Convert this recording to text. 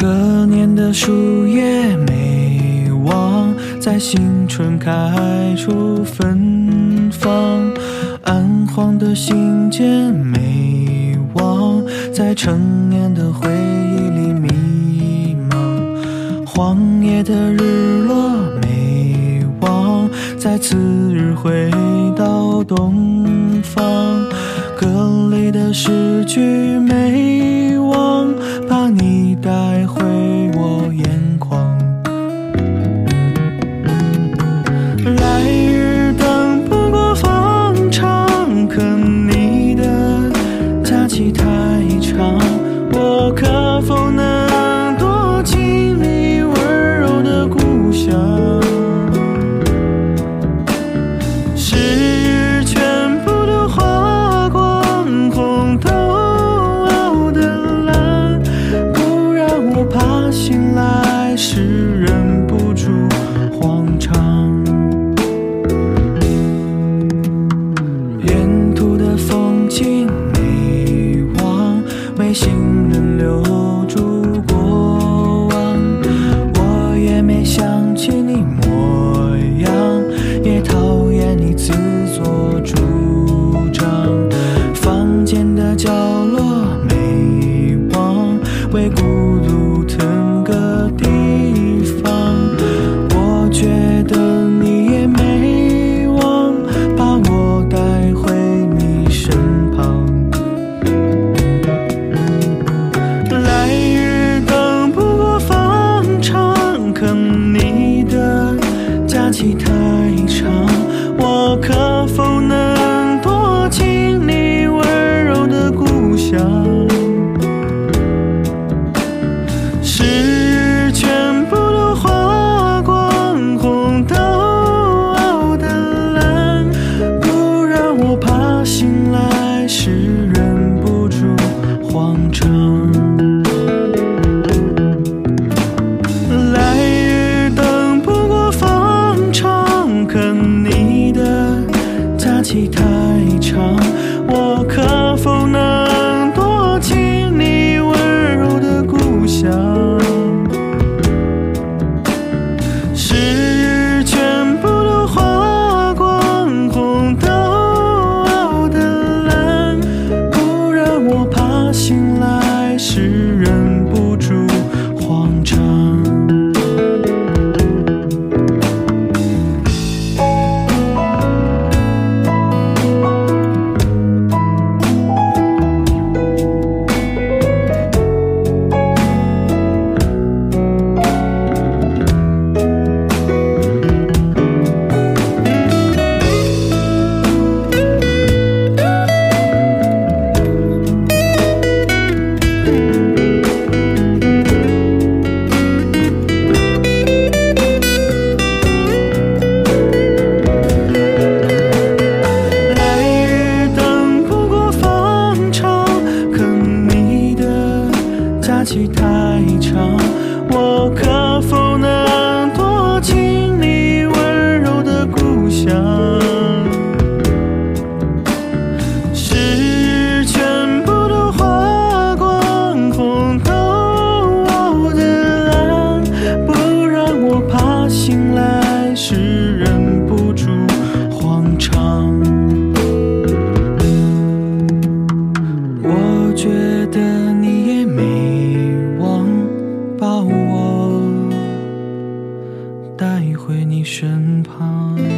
隔年的树叶没忘，在新春开出芬芳。暗黄的信笺没忘，在成年的回忆里迷茫。荒野的日落没忘，在次日回到东方。歌里的诗句没。能否能 Cuộc 其他一场，我可否能躲进你温柔的故乡？身旁。